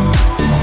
Oh.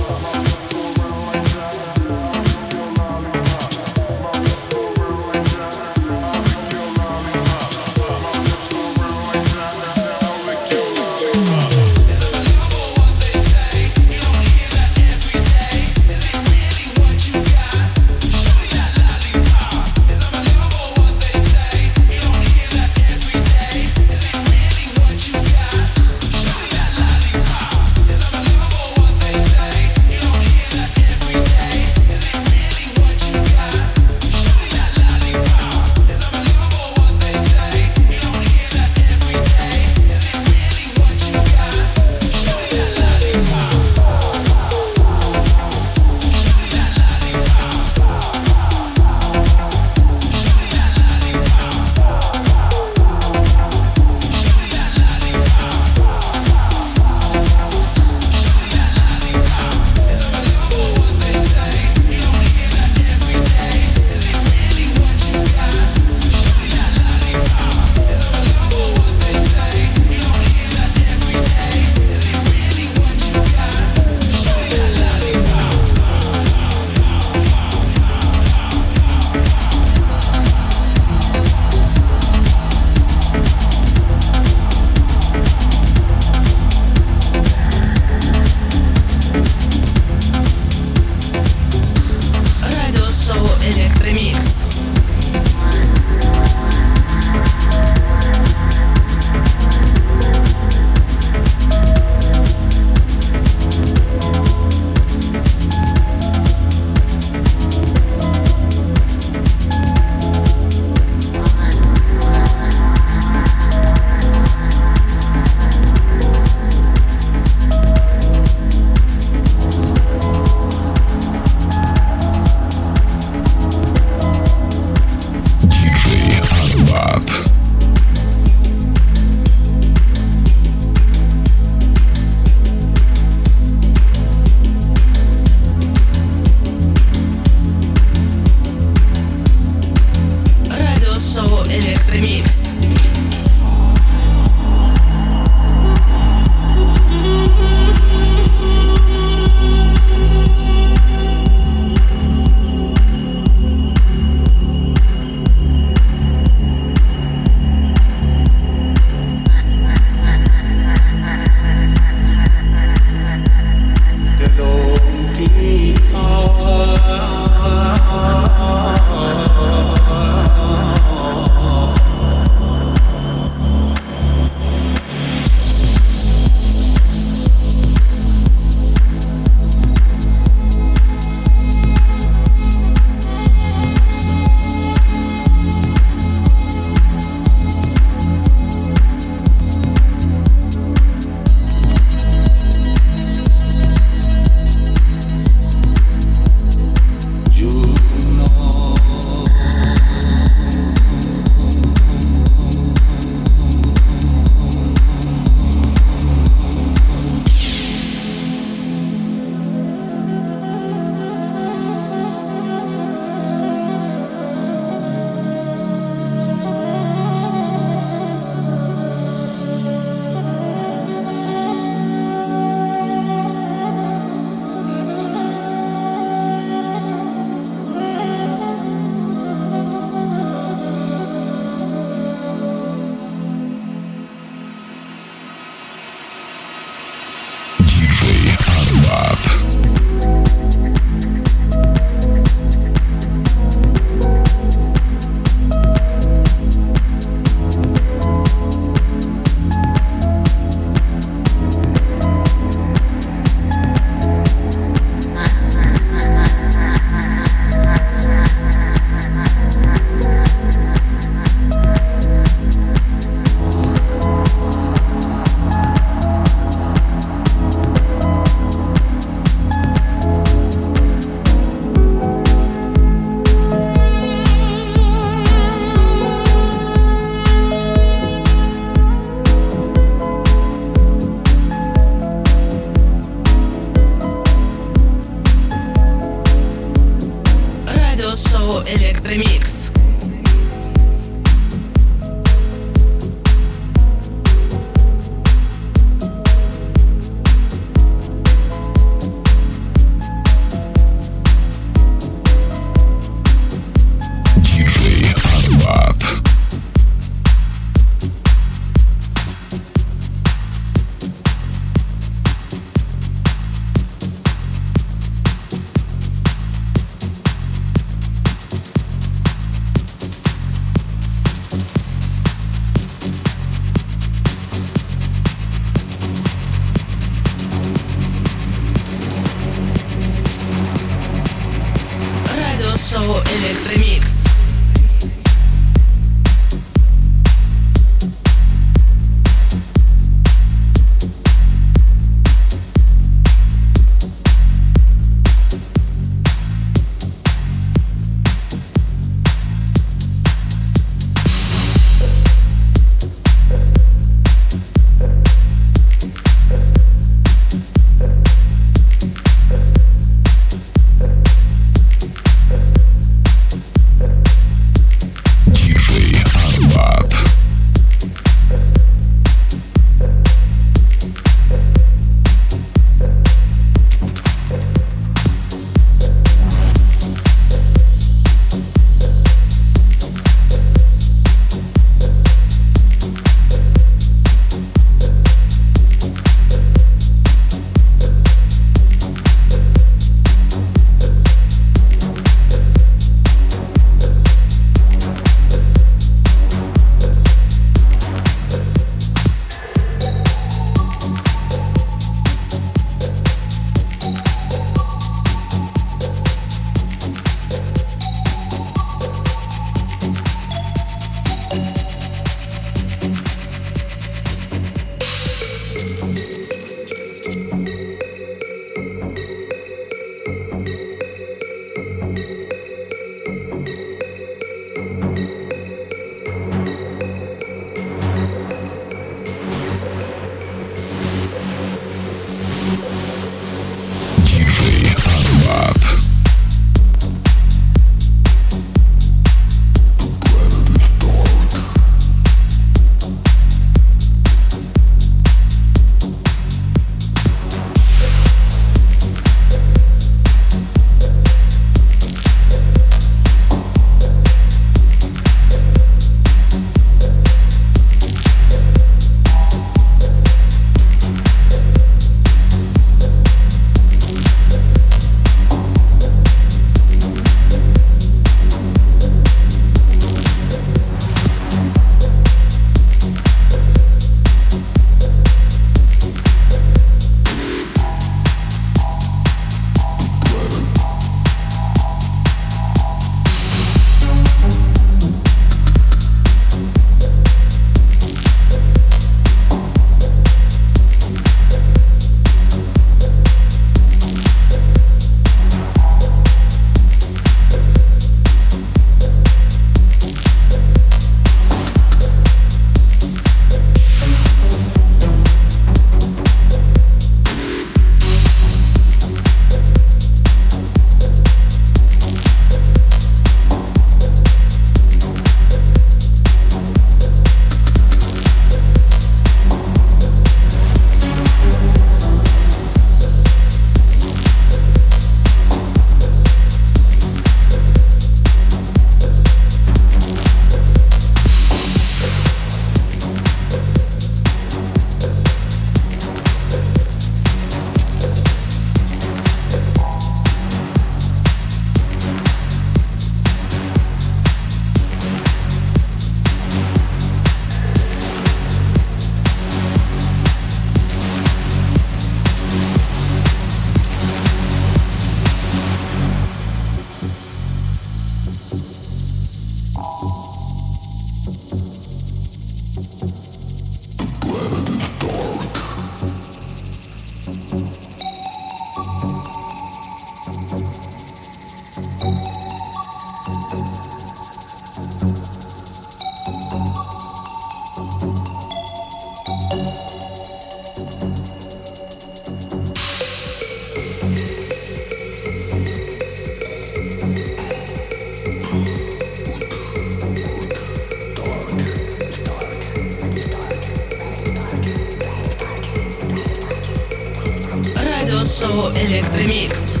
шоу Электромикс.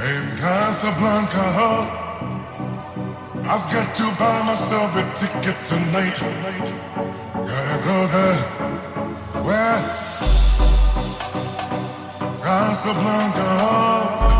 In Casablanca, I've got to buy myself a ticket tonight. Gotta go there. Where? Casablanca.